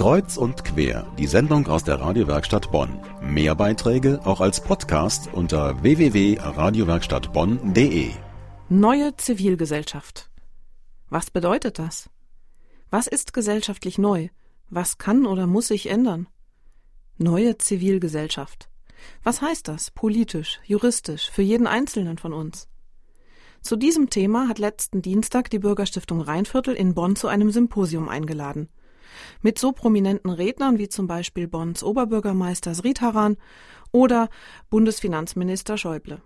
Kreuz und quer, die Sendung aus der Radiowerkstatt Bonn. Mehr Beiträge auch als Podcast unter www.radiowerkstattbonn.de. Neue Zivilgesellschaft. Was bedeutet das? Was ist gesellschaftlich neu? Was kann oder muss sich ändern? Neue Zivilgesellschaft. Was heißt das politisch, juristisch, für jeden Einzelnen von uns? Zu diesem Thema hat letzten Dienstag die Bürgerstiftung Rheinviertel in Bonn zu einem Symposium eingeladen. Mit so prominenten Rednern wie zum Beispiel Bonns Oberbürgermeister Sritharan oder Bundesfinanzminister Schäuble.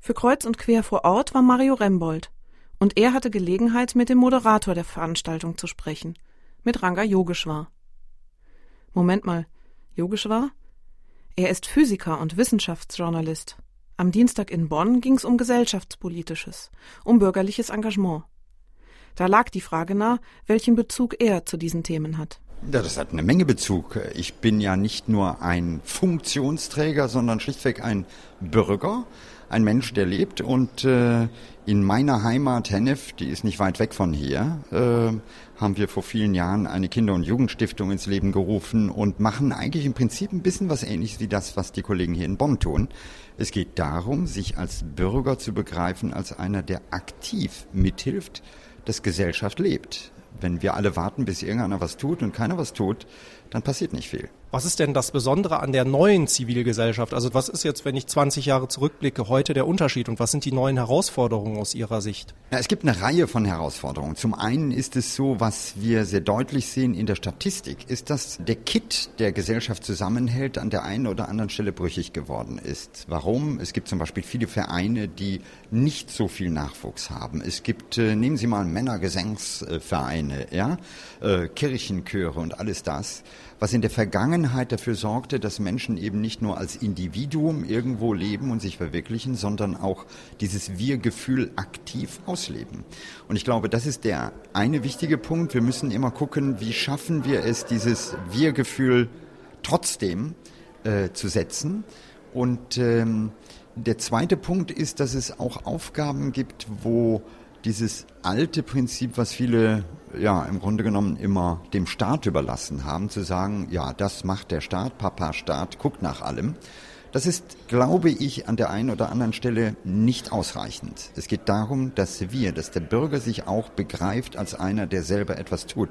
Für Kreuz und Quer vor Ort war Mario Rembold und er hatte Gelegenheit, mit dem Moderator der Veranstaltung zu sprechen, mit Ranga Yogeshwar. Moment mal, Yogeshwar? Er ist Physiker und Wissenschaftsjournalist. Am Dienstag in Bonn ging es um gesellschaftspolitisches, um bürgerliches Engagement. Da lag die Frage nah, welchen Bezug er zu diesen Themen hat. Ja, das hat eine Menge Bezug. Ich bin ja nicht nur ein Funktionsträger, sondern schlichtweg ein Bürger, ein Mensch, der lebt. Und äh, in meiner Heimat Hennef, die ist nicht weit weg von hier, äh, haben wir vor vielen Jahren eine Kinder- und Jugendstiftung ins Leben gerufen und machen eigentlich im Prinzip ein bisschen was Ähnliches wie das, was die Kollegen hier in Bonn tun. Es geht darum, sich als Bürger zu begreifen, als einer, der aktiv mithilft, dass Gesellschaft lebt. Wenn wir alle warten, bis irgendeiner was tut und keiner was tut, dann passiert nicht viel. Was ist denn das Besondere an der neuen Zivilgesellschaft? Also was ist jetzt, wenn ich 20 Jahre zurückblicke, heute der Unterschied und was sind die neuen Herausforderungen aus Ihrer Sicht? Ja, es gibt eine Reihe von Herausforderungen. Zum einen ist es so, was wir sehr deutlich sehen in der Statistik, ist, dass der Kit, der Gesellschaft zusammenhält, an der einen oder anderen Stelle brüchig geworden ist. Warum? Es gibt zum Beispiel viele Vereine, die nicht so viel Nachwuchs haben. Es gibt, äh, nehmen Sie mal Männergesangsvereine, ja, äh, Kirchenchöre und alles das was in der Vergangenheit dafür sorgte, dass Menschen eben nicht nur als Individuum irgendwo leben und sich verwirklichen, sondern auch dieses Wir-Gefühl aktiv ausleben. Und ich glaube, das ist der eine wichtige Punkt. Wir müssen immer gucken, wie schaffen wir es, dieses Wir-Gefühl trotzdem äh, zu setzen. Und ähm, der zweite Punkt ist, dass es auch Aufgaben gibt, wo dieses alte Prinzip, was viele ja im Grunde genommen immer dem Staat überlassen haben, zu sagen, ja, das macht der Staat, Papa Staat, guckt nach allem. Das ist, glaube ich, an der einen oder anderen Stelle nicht ausreichend. Es geht darum, dass wir, dass der Bürger sich auch begreift als einer, der selber etwas tut.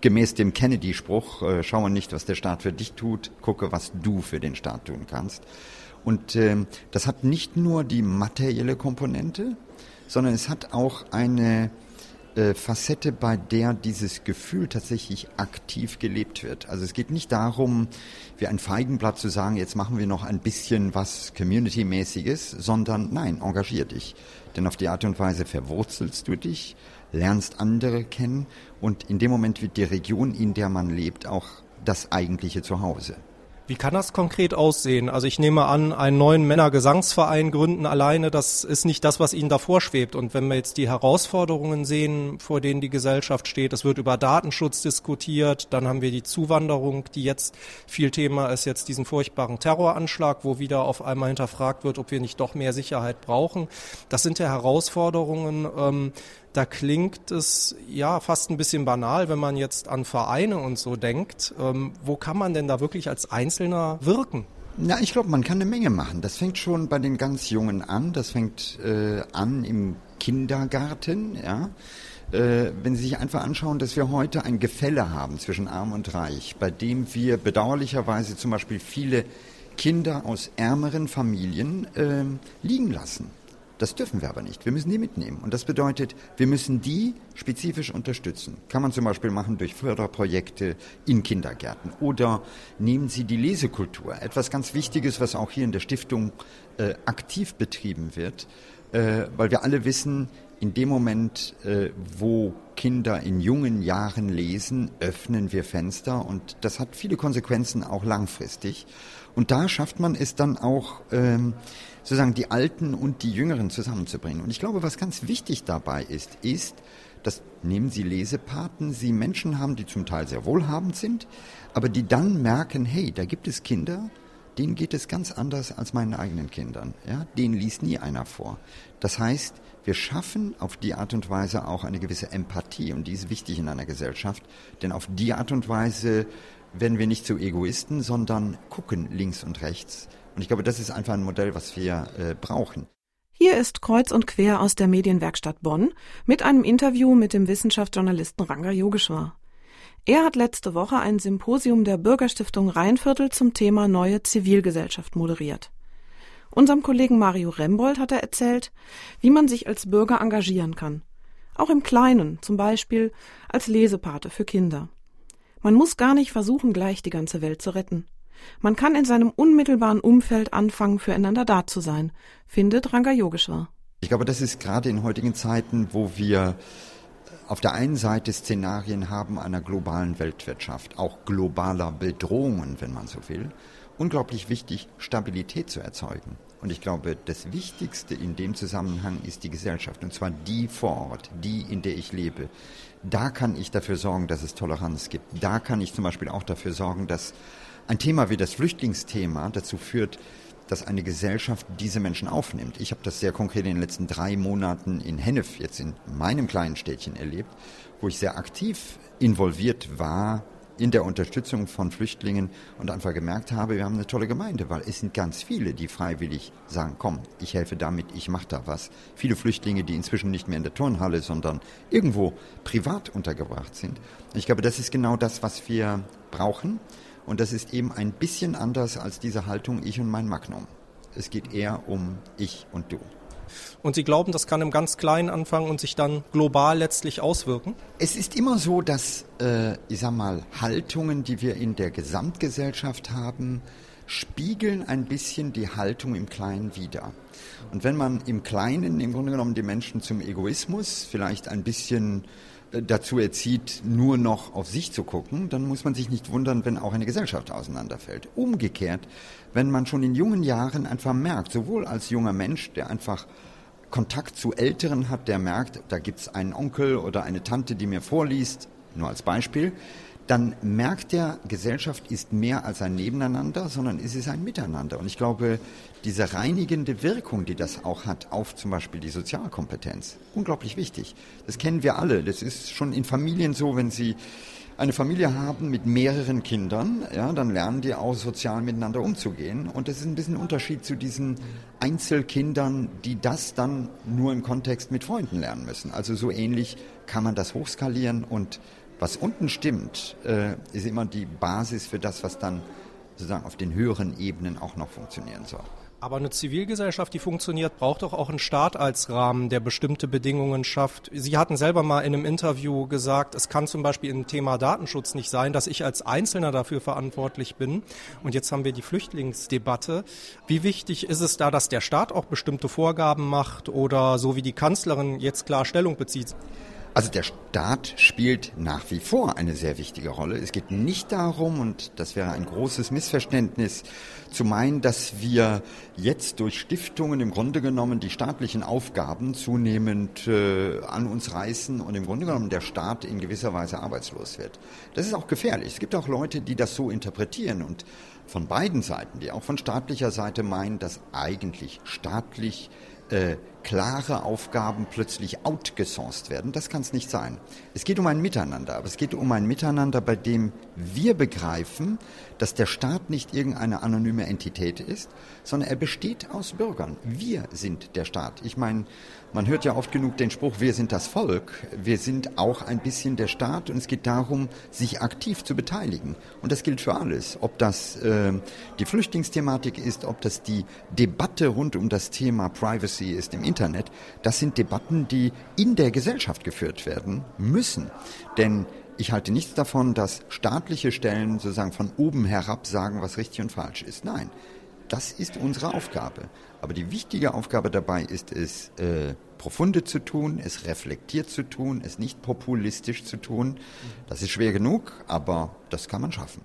Gemäß dem Kennedy-Spruch, äh, schaue nicht, was der Staat für dich tut, gucke, was du für den Staat tun kannst. Und äh, das hat nicht nur die materielle Komponente, sondern es hat auch eine äh, Facette, bei der dieses Gefühl tatsächlich aktiv gelebt wird. Also es geht nicht darum, wie ein Feigenblatt zu sagen, jetzt machen wir noch ein bisschen was Community-mäßiges, sondern nein, engagier dich. Denn auf die Art und Weise verwurzelst du dich, lernst andere kennen und in dem Moment wird die Region, in der man lebt, auch das eigentliche Zuhause. Wie kann das konkret aussehen? Also ich nehme an, einen neuen Männergesangsverein gründen alleine, das ist nicht das, was Ihnen da vorschwebt. Und wenn wir jetzt die Herausforderungen sehen, vor denen die Gesellschaft steht, es wird über Datenschutz diskutiert, dann haben wir die Zuwanderung, die jetzt viel Thema ist, jetzt diesen furchtbaren Terroranschlag, wo wieder auf einmal hinterfragt wird, ob wir nicht doch mehr Sicherheit brauchen. Das sind ja Herausforderungen, ähm, da klingt es ja fast ein bisschen banal, wenn man jetzt an Vereine und so denkt. Ähm, wo kann man denn da wirklich als Einzelner wirken? Na, ich glaube, man kann eine Menge machen. Das fängt schon bei den ganz Jungen an. Das fängt äh, an im Kindergarten, ja. Äh, wenn Sie sich einfach anschauen, dass wir heute ein Gefälle haben zwischen Arm und Reich, bei dem wir bedauerlicherweise zum Beispiel viele Kinder aus ärmeren Familien äh, liegen lassen. Das dürfen wir aber nicht. Wir müssen die mitnehmen. Und das bedeutet, wir müssen die spezifisch unterstützen. Kann man zum Beispiel machen durch Förderprojekte in Kindergärten. Oder nehmen Sie die Lesekultur. Etwas ganz Wichtiges, was auch hier in der Stiftung äh, aktiv betrieben wird. Äh, weil wir alle wissen, in dem Moment, äh, wo Kinder in jungen Jahren lesen, öffnen wir Fenster. Und das hat viele Konsequenzen auch langfristig. Und da schafft man es dann auch, ähm, sozusagen die Alten und die Jüngeren zusammenzubringen. Und ich glaube, was ganz wichtig dabei ist, ist, dass nehmen Sie Lesepaten, Sie Menschen haben, die zum Teil sehr wohlhabend sind, aber die dann merken, hey, da gibt es Kinder, denen geht es ganz anders als meinen eigenen Kindern. Ja? Denen liest nie einer vor. Das heißt, wir schaffen auf die Art und Weise auch eine gewisse Empathie und die ist wichtig in einer Gesellschaft, denn auf die Art und Weise werden wir nicht zu Egoisten, sondern gucken links und rechts. Und ich glaube, das ist einfach ein Modell, was wir äh, brauchen. Hier ist Kreuz und Quer aus der Medienwerkstatt Bonn mit einem Interview mit dem Wissenschaftsjournalisten Ranga Yogeshwar. Er hat letzte Woche ein Symposium der Bürgerstiftung Rheinviertel zum Thema neue Zivilgesellschaft moderiert. Unserem Kollegen Mario Rembold hat er erzählt, wie man sich als Bürger engagieren kann. Auch im Kleinen, zum Beispiel als Lesepate für Kinder. Man muss gar nicht versuchen, gleich die ganze Welt zu retten. Man kann in seinem unmittelbaren Umfeld anfangen, füreinander da zu sein, findet Ranga Yogeshwar. Ich glaube, das ist gerade in heutigen Zeiten, wo wir auf der einen Seite Szenarien haben einer globalen Weltwirtschaft, auch globaler Bedrohungen, wenn man so will, unglaublich wichtig, Stabilität zu erzeugen. Und ich glaube, das Wichtigste in dem Zusammenhang ist die Gesellschaft, und zwar die vor Ort, die, in der ich lebe. Da kann ich dafür sorgen, dass es Toleranz gibt. Da kann ich zum Beispiel auch dafür sorgen, dass ein Thema wie das Flüchtlingsthema dazu führt, dass eine Gesellschaft diese Menschen aufnimmt. Ich habe das sehr konkret in den letzten drei Monaten in Hennef, jetzt in meinem kleinen Städtchen erlebt, wo ich sehr aktiv involviert war in der Unterstützung von Flüchtlingen und einfach gemerkt habe, wir haben eine tolle Gemeinde, weil es sind ganz viele, die freiwillig sagen, komm, ich helfe damit, ich mache da was. Viele Flüchtlinge, die inzwischen nicht mehr in der Turnhalle, sondern irgendwo privat untergebracht sind. Ich glaube, das ist genau das, was wir brauchen. Und das ist eben ein bisschen anders als diese Haltung ich und mein Magnum. Es geht eher um ich und du. Und Sie glauben, das kann im ganz Kleinen anfangen und sich dann global letztlich auswirken? Es ist immer so, dass, äh, ich sag mal, Haltungen, die wir in der Gesamtgesellschaft haben, spiegeln ein bisschen die Haltung im Kleinen wider. Und wenn man im Kleinen im Grunde genommen die Menschen zum Egoismus vielleicht ein bisschen dazu erzieht, nur noch auf sich zu gucken, dann muss man sich nicht wundern, wenn auch eine Gesellschaft auseinanderfällt. Umgekehrt, wenn man schon in jungen Jahren einfach merkt, sowohl als junger Mensch, der einfach Kontakt zu Älteren hat, der merkt, da gibt es einen Onkel oder eine Tante, die mir vorliest, nur als Beispiel, dann merkt der, Gesellschaft ist mehr als ein Nebeneinander, sondern es ist ein Miteinander. Und ich glaube, diese reinigende Wirkung, die das auch hat auf zum Beispiel die Sozialkompetenz, unglaublich wichtig. Das kennen wir alle. Das ist schon in Familien so, wenn Sie eine Familie haben mit mehreren Kindern, ja, dann lernen die auch sozial miteinander umzugehen. Und das ist ein bisschen ein Unterschied zu diesen Einzelkindern, die das dann nur im Kontext mit Freunden lernen müssen. Also so ähnlich kann man das hochskalieren und was unten stimmt, äh, ist immer die Basis für das, was dann sozusagen auf den höheren Ebenen auch noch funktionieren soll. Aber eine Zivilgesellschaft, die funktioniert, braucht doch auch einen Staat als Rahmen, der bestimmte Bedingungen schafft. Sie hatten selber mal in einem Interview gesagt, es kann zum Beispiel im Thema Datenschutz nicht sein, dass ich als Einzelner dafür verantwortlich bin. Und jetzt haben wir die Flüchtlingsdebatte. Wie wichtig ist es da, dass der Staat auch bestimmte Vorgaben macht oder so wie die Kanzlerin jetzt klar Stellung bezieht? Also der Staat spielt nach wie vor eine sehr wichtige Rolle. Es geht nicht darum, und das wäre ein großes Missverständnis, zu meinen, dass wir jetzt durch Stiftungen im Grunde genommen die staatlichen Aufgaben zunehmend äh, an uns reißen und im Grunde genommen der Staat in gewisser Weise arbeitslos wird. Das ist auch gefährlich. Es gibt auch Leute, die das so interpretieren und von beiden Seiten, die auch von staatlicher Seite meinen, dass eigentlich staatlich äh, klare Aufgaben plötzlich outgesourced werden. Das kann es nicht sein. Es geht um ein Miteinander, aber es geht um ein Miteinander, bei dem wir begreifen, dass der Staat nicht irgendeine anonyme Entität ist, sondern er besteht aus Bürgern. Wir sind der Staat. Ich meine, man hört ja oft genug den Spruch, wir sind das Volk. Wir sind auch ein bisschen der Staat und es geht darum, sich aktiv zu beteiligen. Und das gilt für alles. Ob das äh, die Flüchtlingsthematik ist, ob das die Debatte rund um das Thema Privacy ist im Internet, das sind Debatten, die in der Gesellschaft geführt werden müssen. Denn ich halte nichts davon, dass staatliche Stellen sozusagen von oben herab sagen, was richtig und falsch ist. Nein, das ist unsere Aufgabe. Aber die wichtige Aufgabe dabei ist es, äh, profunde zu tun, es reflektiert zu tun, es nicht populistisch zu tun. Das ist schwer genug, aber das kann man schaffen.